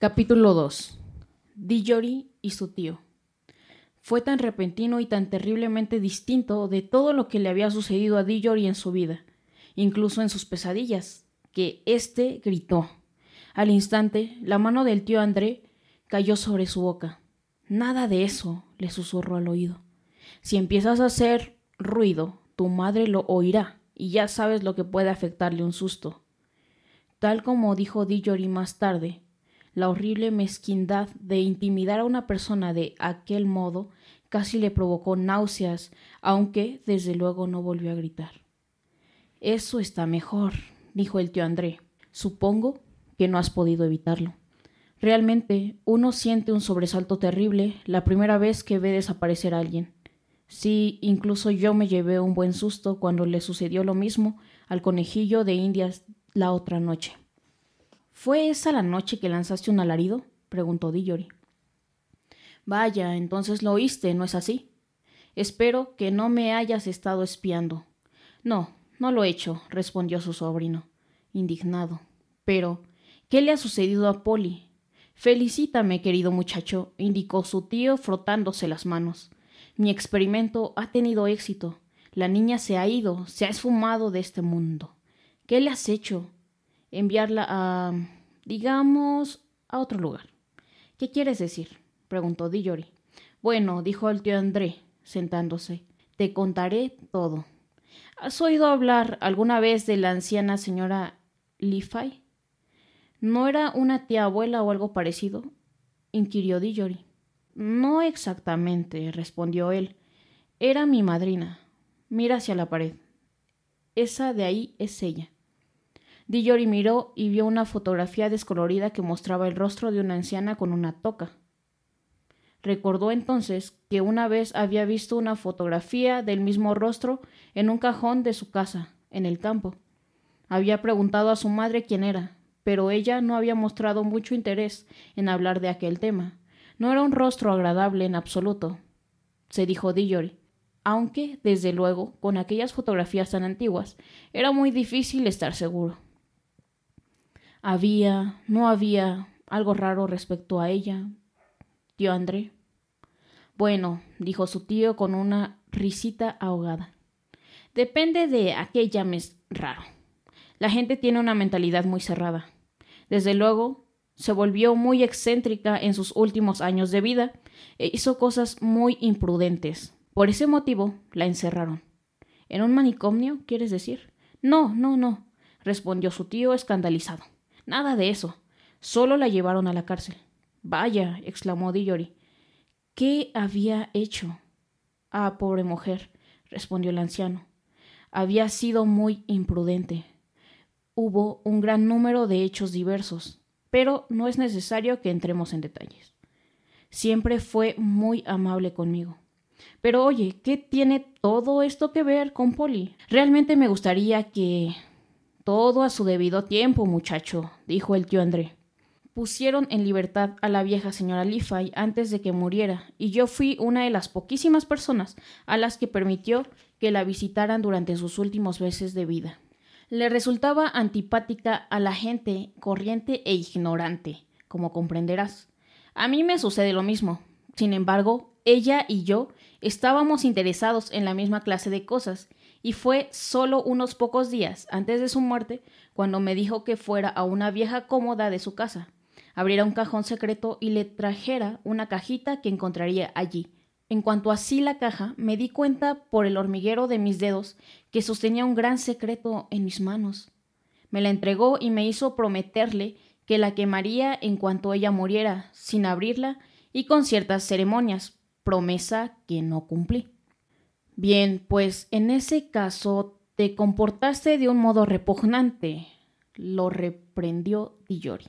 Capítulo 2. Dijori y su tío. Fue tan repentino y tan terriblemente distinto de todo lo que le había sucedido a Dijori en su vida, incluso en sus pesadillas, que éste gritó. Al instante, la mano del tío André cayó sobre su boca. Nada de eso, le susurró al oído. Si empiezas a hacer ruido, tu madre lo oirá, y ya sabes lo que puede afectarle un susto. Tal como dijo Dijori más tarde, la horrible mezquindad de intimidar a una persona de aquel modo casi le provocó náuseas, aunque desde luego no volvió a gritar. Eso está mejor, dijo el tío André. Supongo que no has podido evitarlo. Realmente uno siente un sobresalto terrible la primera vez que ve desaparecer a alguien. Sí, incluso yo me llevé un buen susto cuando le sucedió lo mismo al conejillo de Indias la otra noche. ¿Fue esa la noche que lanzaste un alarido? preguntó Dillori. Vaya, entonces lo oíste, ¿no es así? Espero que no me hayas estado espiando. No, no lo he hecho, respondió su sobrino, indignado. Pero, ¿qué le ha sucedido a Polly? Felicítame, querido muchacho, indicó su tío frotándose las manos. Mi experimento ha tenido éxito. La niña se ha ido, se ha esfumado de este mundo. ¿Qué le has hecho? Enviarla a, digamos, a otro lugar. ¿Qué quieres decir? preguntó Dijori. Bueno, dijo el tío André, sentándose, te contaré todo. ¿Has oído hablar alguna vez de la anciana señora Lifai? ¿No era una tía abuela o algo parecido? inquirió Dijori. No exactamente, respondió él. Era mi madrina. Mira hacia la pared. Esa de ahí es ella. Dijori miró y vio una fotografía descolorida que mostraba el rostro de una anciana con una toca. Recordó entonces que una vez había visto una fotografía del mismo rostro en un cajón de su casa, en el campo. Había preguntado a su madre quién era, pero ella no había mostrado mucho interés en hablar de aquel tema. No era un rostro agradable en absoluto, se dijo Dijori, aunque, desde luego, con aquellas fotografías tan antiguas, era muy difícil estar seguro. Había, no había algo raro respecto a ella, tío André. Bueno, dijo su tío con una risita ahogada. Depende de a qué llames raro. La gente tiene una mentalidad muy cerrada. Desde luego, se volvió muy excéntrica en sus últimos años de vida e hizo cosas muy imprudentes. Por ese motivo, la encerraron. ¿En un manicomio, quieres decir? No, no, no, respondió su tío escandalizado. Nada de eso. Solo la llevaron a la cárcel. Vaya, exclamó Dijori. ¿Qué había hecho? Ah, pobre mujer, respondió el anciano. Había sido muy imprudente. Hubo un gran número de hechos diversos, pero no es necesario que entremos en detalles. Siempre fue muy amable conmigo. Pero oye, ¿qué tiene todo esto que ver con Polly? Realmente me gustaría que todo a su debido tiempo, muchacho, dijo el tío André. Pusieron en libertad a la vieja señora Lifay antes de que muriera, y yo fui una de las poquísimas personas a las que permitió que la visitaran durante sus últimos meses de vida. Le resultaba antipática a la gente corriente e ignorante, como comprenderás. A mí me sucede lo mismo. Sin embargo, ella y yo estábamos interesados en la misma clase de cosas, y fue solo unos pocos días antes de su muerte cuando me dijo que fuera a una vieja cómoda de su casa, abriera un cajón secreto y le trajera una cajita que encontraría allí. En cuanto así la caja, me di cuenta por el hormiguero de mis dedos que sostenía un gran secreto en mis manos. Me la entregó y me hizo prometerle que la quemaría en cuanto ella muriera, sin abrirla y con ciertas ceremonias, promesa que no cumplí. Bien, pues en ese caso te comportaste de un modo repugnante, lo reprendió Dijori.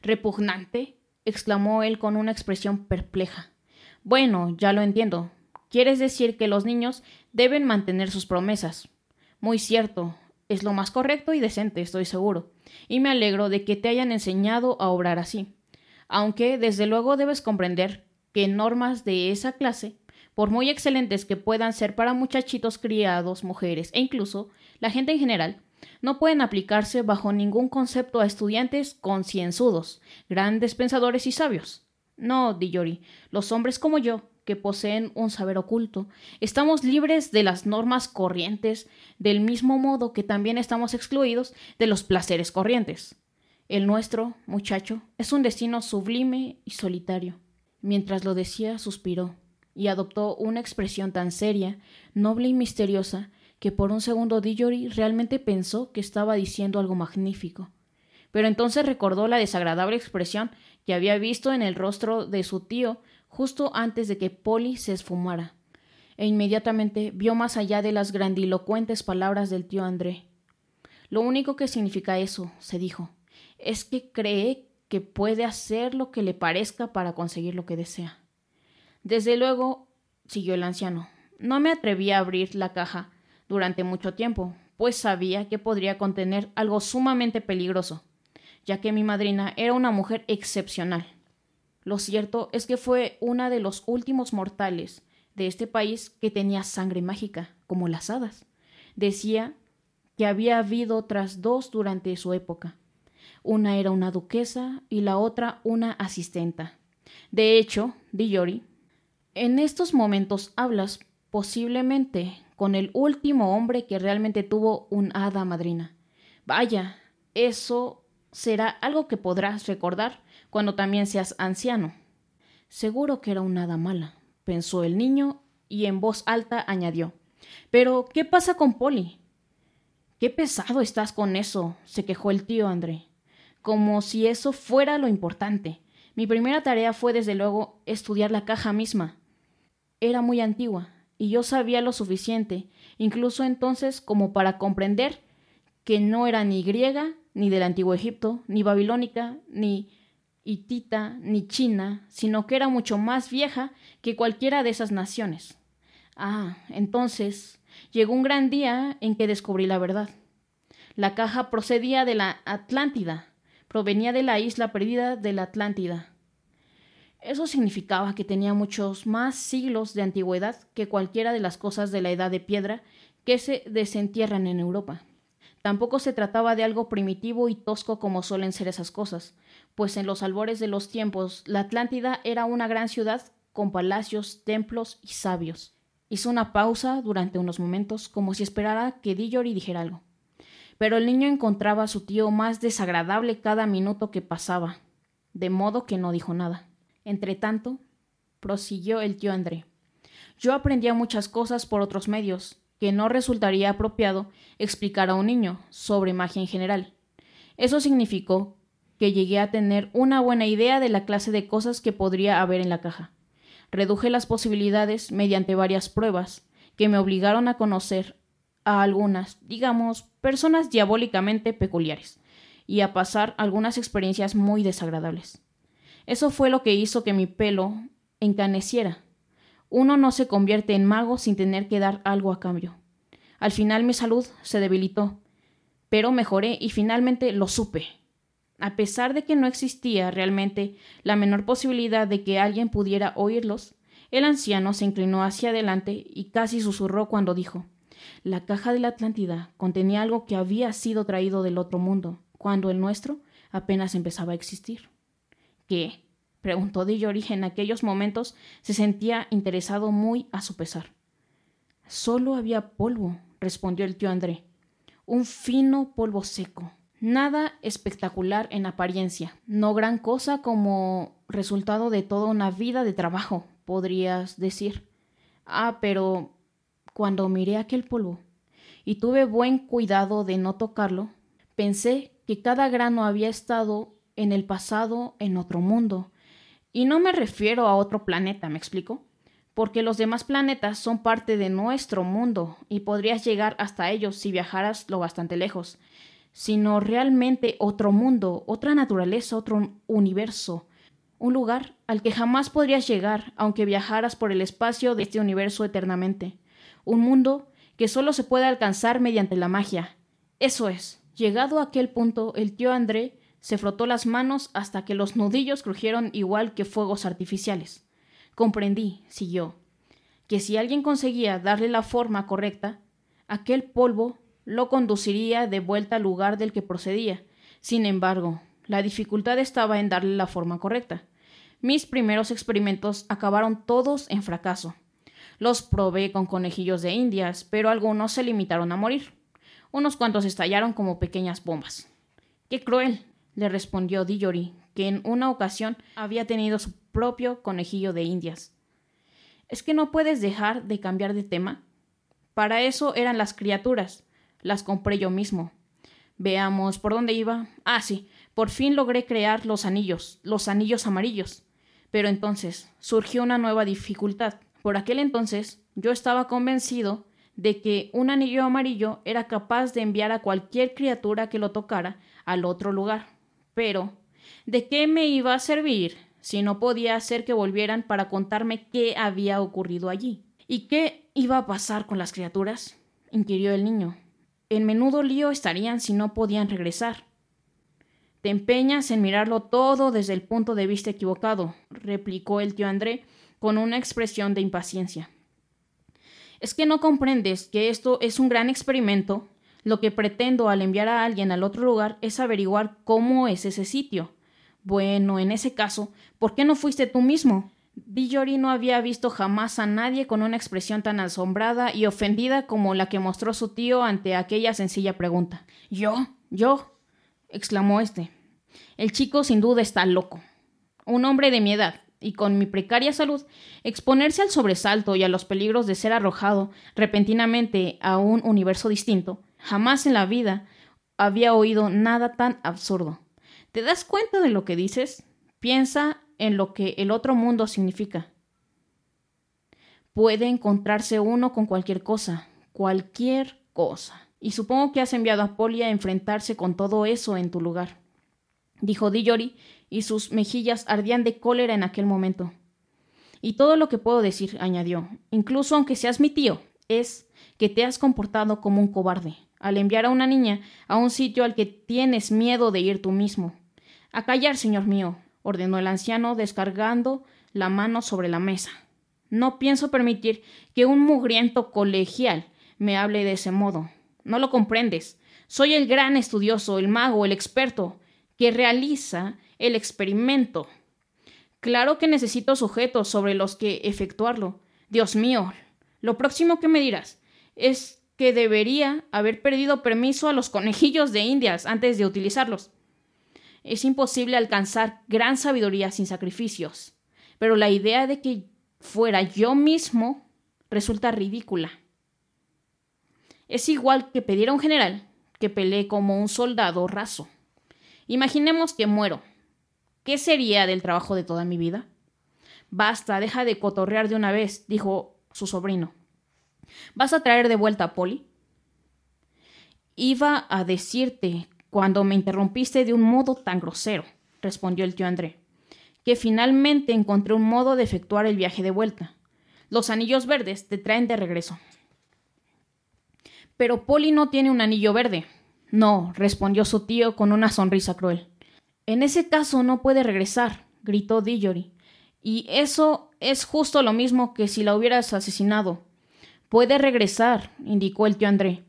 ¿Repugnante? exclamó él con una expresión perpleja. Bueno, ya lo entiendo. Quieres decir que los niños deben mantener sus promesas. Muy cierto. Es lo más correcto y decente, estoy seguro. Y me alegro de que te hayan enseñado a obrar así. Aunque, desde luego, debes comprender que normas de esa clase por muy excelentes que puedan ser para muchachitos criados, mujeres e incluso la gente en general, no pueden aplicarse bajo ningún concepto a estudiantes concienzudos, grandes pensadores y sabios. No, Dillori, los hombres como yo, que poseen un saber oculto, estamos libres de las normas corrientes, del mismo modo que también estamos excluidos de los placeres corrientes. El nuestro, muchacho, es un destino sublime y solitario. Mientras lo decía, suspiró, y adoptó una expresión tan seria, noble y misteriosa, que por un segundo Dillory realmente pensó que estaba diciendo algo magnífico. Pero entonces recordó la desagradable expresión que había visto en el rostro de su tío justo antes de que Polly se esfumara, e inmediatamente vio más allá de las grandilocuentes palabras del tío André. Lo único que significa eso, se dijo, es que cree que puede hacer lo que le parezca para conseguir lo que desea. Desde luego, siguió el anciano, no me atreví a abrir la caja durante mucho tiempo, pues sabía que podría contener algo sumamente peligroso, ya que mi madrina era una mujer excepcional. Lo cierto es que fue una de los últimos mortales de este país que tenía sangre mágica, como las hadas. Decía que había habido otras dos durante su época. Una era una duquesa y la otra una asistenta. De hecho, Dillori, en estos momentos hablas posiblemente con el último hombre que realmente tuvo un hada madrina. Vaya, eso será algo que podrás recordar cuando también seas anciano. Seguro que era un hada mala, pensó el niño y en voz alta añadió. Pero, ¿qué pasa con Polly? Qué pesado estás con eso, se quejó el tío André. Como si eso fuera lo importante. Mi primera tarea fue, desde luego, estudiar la caja misma. Era muy antigua, y yo sabía lo suficiente, incluso entonces como para comprender que no era ni griega, ni del antiguo Egipto, ni babilónica, ni hitita, ni china, sino que era mucho más vieja que cualquiera de esas naciones. Ah, entonces llegó un gran día en que descubrí la verdad. La caja procedía de la Atlántida, provenía de la isla perdida de la Atlántida. Eso significaba que tenía muchos más siglos de antigüedad que cualquiera de las cosas de la edad de piedra que se desentierran en Europa. Tampoco se trataba de algo primitivo y tosco como suelen ser esas cosas, pues en los albores de los tiempos la Atlántida era una gran ciudad con palacios, templos y sabios. Hizo una pausa durante unos momentos como si esperara que Dillory dijera algo. Pero el niño encontraba a su tío más desagradable cada minuto que pasaba, de modo que no dijo nada. Entretanto, prosiguió el tío André. Yo aprendía muchas cosas por otros medios, que no resultaría apropiado explicar a un niño sobre magia en general. Eso significó que llegué a tener una buena idea de la clase de cosas que podría haber en la caja. Reduje las posibilidades mediante varias pruebas, que me obligaron a conocer a algunas, digamos, personas diabólicamente peculiares, y a pasar algunas experiencias muy desagradables. Eso fue lo que hizo que mi pelo encaneciera. Uno no se convierte en mago sin tener que dar algo a cambio. Al final mi salud se debilitó, pero mejoré y finalmente lo supe. A pesar de que no existía realmente la menor posibilidad de que alguien pudiera oírlos, el anciano se inclinó hacia adelante y casi susurró cuando dijo La caja de la Atlántida contenía algo que había sido traído del otro mundo, cuando el nuestro apenas empezaba a existir. ¿Qué? preguntó Dillory. En aquellos momentos se sentía interesado muy a su pesar. Solo había polvo, respondió el tío André. Un fino polvo seco. Nada espectacular en apariencia, no gran cosa como resultado de toda una vida de trabajo, podrías decir. Ah, pero cuando miré aquel polvo y tuve buen cuidado de no tocarlo, pensé que cada grano había estado en el pasado en otro mundo. Y no me refiero a otro planeta, ¿me explico? Porque los demás planetas son parte de nuestro mundo y podrías llegar hasta ellos si viajaras lo bastante lejos, sino realmente otro mundo, otra naturaleza, otro universo, un lugar al que jamás podrías llegar aunque viajaras por el espacio de este universo eternamente, un mundo que solo se puede alcanzar mediante la magia. Eso es. Llegado a aquel punto, el tío André se frotó las manos hasta que los nudillos crujieron igual que fuegos artificiales. Comprendí, siguió, que si alguien conseguía darle la forma correcta, aquel polvo lo conduciría de vuelta al lugar del que procedía. Sin embargo, la dificultad estaba en darle la forma correcta. Mis primeros experimentos acabaron todos en fracaso. Los probé con conejillos de indias, pero algunos se limitaron a morir. Unos cuantos estallaron como pequeñas bombas. ¡Qué cruel! Le respondió Dillory, que en una ocasión había tenido su propio conejillo de indias. ¿Es que no puedes dejar de cambiar de tema? Para eso eran las criaturas. Las compré yo mismo. Veamos por dónde iba. Ah, sí, por fin logré crear los anillos, los anillos amarillos. Pero entonces surgió una nueva dificultad. Por aquel entonces yo estaba convencido de que un anillo amarillo era capaz de enviar a cualquier criatura que lo tocara al otro lugar. Pero, ¿de qué me iba a servir si no podía hacer que volvieran para contarme qué había ocurrido allí? ¿Y qué iba a pasar con las criaturas? inquirió el niño. En menudo lío estarían si no podían regresar. Te empeñas en mirarlo todo desde el punto de vista equivocado, replicó el tío André con una expresión de impaciencia. ¿Es que no comprendes que esto es un gran experimento? Lo que pretendo al enviar a alguien al otro lugar es averiguar cómo es ese sitio. Bueno, en ese caso, ¿por qué no fuiste tú mismo? Villori no había visto jamás a nadie con una expresión tan asombrada y ofendida como la que mostró su tío ante aquella sencilla pregunta. ¿Yo? ¿Yo? exclamó este. El chico sin duda está loco. Un hombre de mi edad, y con mi precaria salud, exponerse al sobresalto y a los peligros de ser arrojado repentinamente a un universo distinto, jamás en la vida había oído nada tan absurdo. ¿Te das cuenta de lo que dices? Piensa en lo que el otro mundo significa. Puede encontrarse uno con cualquier cosa, cualquier cosa. Y supongo que has enviado a Polly a enfrentarse con todo eso en tu lugar, dijo Dillory, y sus mejillas ardían de cólera en aquel momento. Y todo lo que puedo decir, añadió, incluso aunque seas mi tío, es que te has comportado como un cobarde, al enviar a una niña a un sitio al que tienes miedo de ir tú mismo. A callar, señor mío, ordenó el anciano, descargando la mano sobre la mesa. No pienso permitir que un mugriento colegial me hable de ese modo. No lo comprendes. Soy el gran estudioso, el mago, el experto, que realiza el experimento. Claro que necesito sujetos sobre los que efectuarlo. Dios mío, lo próximo que me dirás es que debería haber perdido permiso a los conejillos de indias antes de utilizarlos. Es imposible alcanzar gran sabiduría sin sacrificios, pero la idea de que fuera yo mismo resulta ridícula. Es igual que pedir a un general que pelee como un soldado raso. Imaginemos que muero ¿Qué sería del trabajo de toda mi vida? Basta, deja de cotorrear de una vez, dijo su sobrino. ¿Vas a traer de vuelta a Polly? Iba a decirte, cuando me interrumpiste de un modo tan grosero, respondió el tío André, que finalmente encontré un modo de efectuar el viaje de vuelta. Los anillos verdes te traen de regreso. Pero Polly no tiene un anillo verde. No, respondió su tío con una sonrisa cruel. En ese caso no puede regresar, gritó Dillory. Y eso es justo lo mismo que si la hubieras asesinado. Puede regresar, indicó el tío André.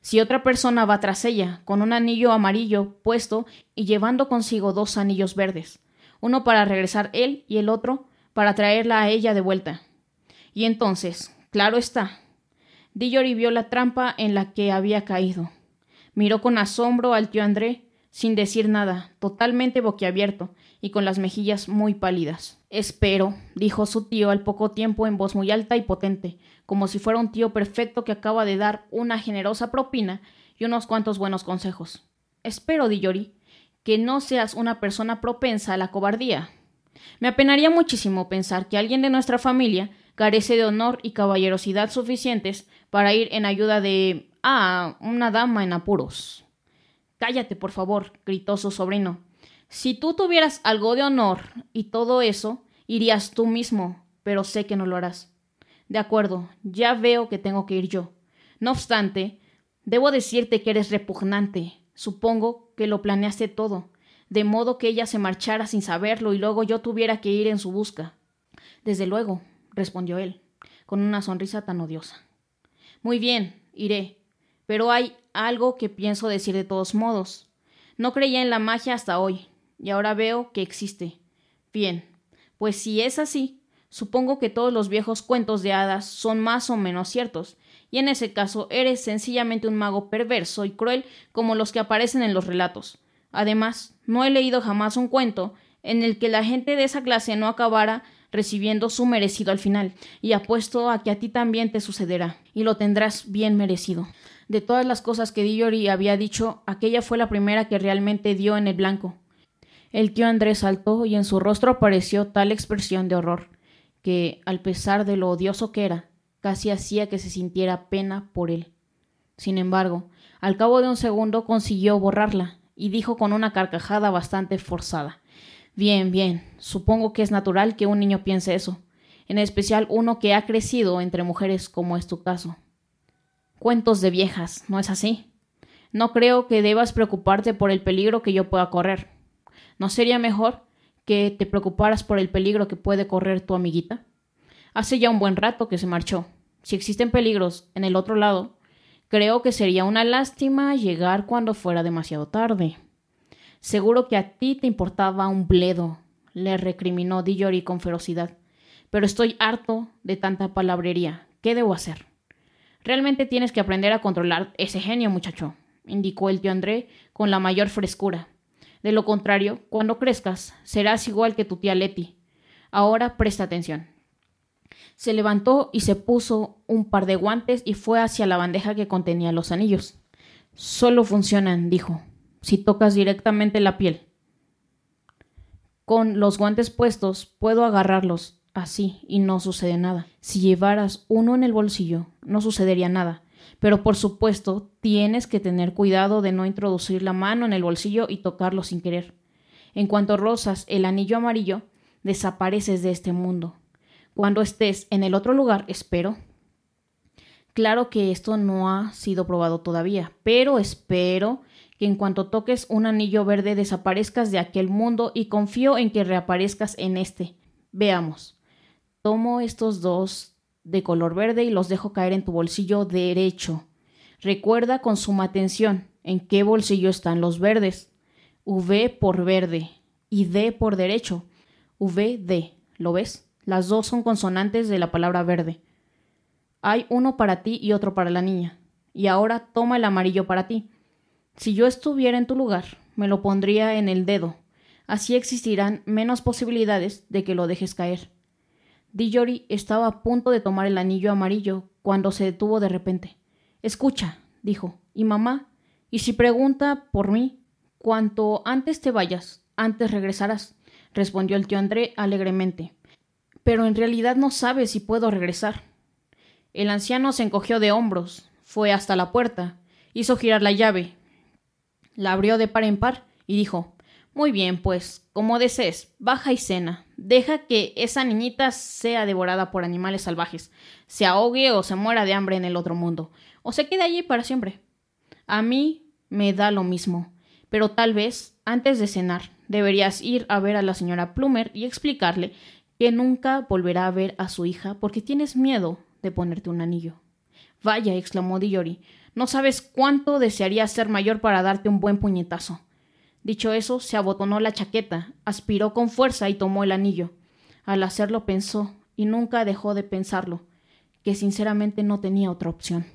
Si otra persona va tras ella, con un anillo amarillo puesto y llevando consigo dos anillos verdes, uno para regresar él y el otro para traerla a ella de vuelta. Y entonces, claro está, Dillory vio la trampa en la que había caído. Miró con asombro al tío André sin decir nada, totalmente boquiabierto y con las mejillas muy pálidas. Espero, dijo su tío al poco tiempo en voz muy alta y potente, como si fuera un tío perfecto que acaba de dar una generosa propina y unos cuantos buenos consejos. Espero, Dillory, que no seas una persona propensa a la cobardía. Me apenaría muchísimo pensar que alguien de nuestra familia carece de honor y caballerosidad suficientes para ir en ayuda de ah una dama en apuros. Cállate, por favor, gritó su sobrino. Si tú tuvieras algo de honor y todo eso, irías tú mismo, pero sé que no lo harás. De acuerdo, ya veo que tengo que ir yo. No obstante, debo decirte que eres repugnante. Supongo que lo planeaste todo, de modo que ella se marchara sin saberlo y luego yo tuviera que ir en su busca. Desde luego, respondió él, con una sonrisa tan odiosa. Muy bien, iré, Pero hay algo que pienso decir de todos modos. No creía en la magia hasta hoy, y ahora veo que existe. Bien, pues si es así, supongo que todos los viejos cuentos de hadas son más o menos ciertos, y en ese caso eres sencillamente un mago perverso y cruel como los que aparecen en los relatos. Además, no he leído jamás un cuento en el que la gente de esa clase no acabara recibiendo su merecido al final, y apuesto a que a ti también te sucederá, y lo tendrás bien merecido. De todas las cosas que Dillory había dicho, aquella fue la primera que realmente dio en el blanco. El tío Andrés saltó y en su rostro apareció tal expresión de horror, que, al pesar de lo odioso que era, casi hacía que se sintiera pena por él. Sin embargo, al cabo de un segundo consiguió borrarla, y dijo con una carcajada bastante forzada Bien, bien. Supongo que es natural que un niño piense eso, en especial uno que ha crecido entre mujeres como es tu caso. Cuentos de viejas, ¿no es así? No creo que debas preocuparte por el peligro que yo pueda correr. ¿No sería mejor que te preocuparas por el peligro que puede correr tu amiguita? Hace ya un buen rato que se marchó. Si existen peligros en el otro lado, creo que sería una lástima llegar cuando fuera demasiado tarde. Seguro que a ti te importaba un bledo, le recriminó Dillory con ferocidad. Pero estoy harto de tanta palabrería. ¿Qué debo hacer? Realmente tienes que aprender a controlar ese genio, muchacho, indicó el tío André con la mayor frescura. De lo contrario, cuando crezcas, serás igual que tu tía Leti. Ahora presta atención. Se levantó y se puso un par de guantes y fue hacia la bandeja que contenía los anillos. Solo funcionan, dijo si tocas directamente la piel. Con los guantes puestos puedo agarrarlos así y no sucede nada. Si llevaras uno en el bolsillo, no sucedería nada. Pero por supuesto, tienes que tener cuidado de no introducir la mano en el bolsillo y tocarlo sin querer. En cuanto rozas el anillo amarillo, desapareces de este mundo. Cuando estés en el otro lugar, espero. Claro que esto no ha sido probado todavía, pero espero que en cuanto toques un anillo verde desaparezcas de aquel mundo y confío en que reaparezcas en este. Veamos. Tomo estos dos de color verde y los dejo caer en tu bolsillo derecho. Recuerda con suma atención en qué bolsillo están los verdes. V por verde y D por derecho. V, D. ¿Lo ves? Las dos son consonantes de la palabra verde. Hay uno para ti y otro para la niña. Y ahora toma el amarillo para ti. Si yo estuviera en tu lugar, me lo pondría en el dedo. Así existirán menos posibilidades de que lo dejes caer. Dillory estaba a punto de tomar el anillo amarillo cuando se detuvo de repente. Escucha, dijo, ¿y mamá? ¿Y si pregunta por mí? Cuanto antes te vayas, antes regresarás, respondió el tío André alegremente. Pero en realidad no sabe si puedo regresar. El anciano se encogió de hombros, fue hasta la puerta, hizo girar la llave, la abrió de par en par y dijo Muy bien, pues, como desees, baja y cena. Deja que esa niñita sea devorada por animales salvajes, se ahogue o se muera de hambre en el otro mundo, o se quede allí para siempre. A mí me da lo mismo, pero tal vez, antes de cenar, deberías ir a ver a la señora Plumer y explicarle que nunca volverá a ver a su hija porque tienes miedo de ponerte un anillo. Vaya, exclamó Dillory, no sabes cuánto desearía ser mayor para darte un buen puñetazo. Dicho eso, se abotonó la chaqueta, aspiró con fuerza y tomó el anillo. Al hacerlo pensó, y nunca dejó de pensarlo, que sinceramente no tenía otra opción.